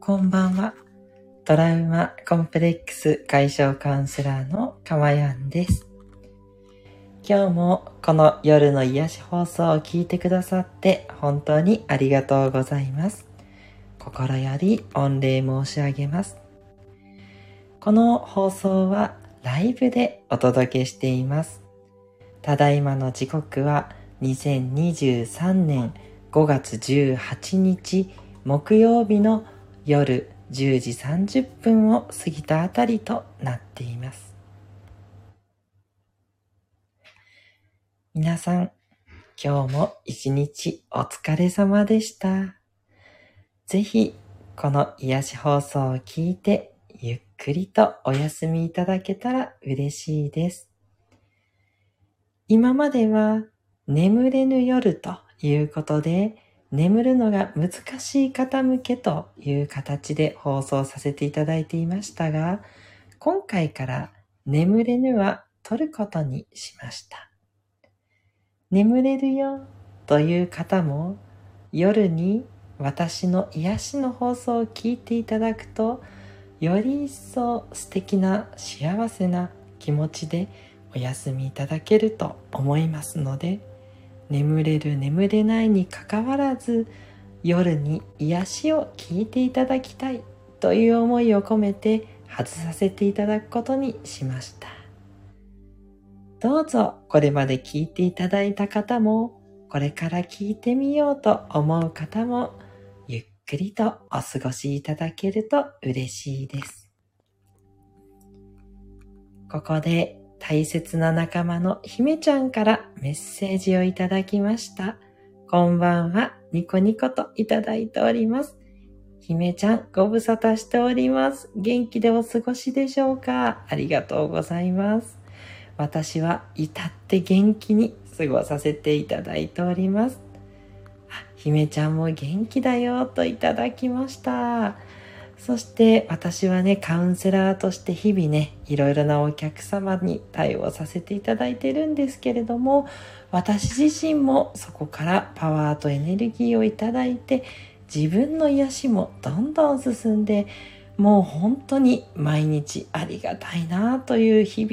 こんばんは。トラウマコンプレックス解消カウンセラーのかまやんです。今日もこの夜の癒し放送を聞いてくださって本当にありがとうございます。心より御礼申し上げます。この放送はライブでお届けしています。ただいまの時刻は2023年5月18日木曜日の夜10時30分を過ぎたあたりとなっています。皆さん、今日も一日お疲れ様でした。ぜひ、この癒し放送を聞いて、ゆっくりとお休みいただけたら嬉しいです。今までは眠れぬ夜ということで、眠るのが難しい方向けという形で放送させていただいていましたが、今回から眠れぬは取ることにしました。眠れるよという方も夜に私の癒しの放送を聞いていただくと、より一層素敵な幸せな気持ちでお休みいただけると思いますので、眠れる眠れないにかかわらず夜に癒しを聞いていただきたいという思いを込めて外させていただくことにしました。どうぞこれまで聞いていただいた方もこれから聞いてみようと思う方もゆっくりとお過ごしいただけると嬉しいです。ここで大切な仲間の姫ちゃんからメッセージをいただきました。こんばんは、ニコニコといただいております。姫ちゃん、ご無沙汰しております。元気でお過ごしでしょうか？ありがとうございます。私は至って元気に過ごさせていただいております。姫ちゃんも元気だよといただきました。そして私はね、カウンセラーとして日々ね、いろいろなお客様に対応させていただいてるんですけれども、私自身もそこからパワーとエネルギーをいただいて、自分の癒しもどんどん進んで、もう本当に毎日ありがたいなという日々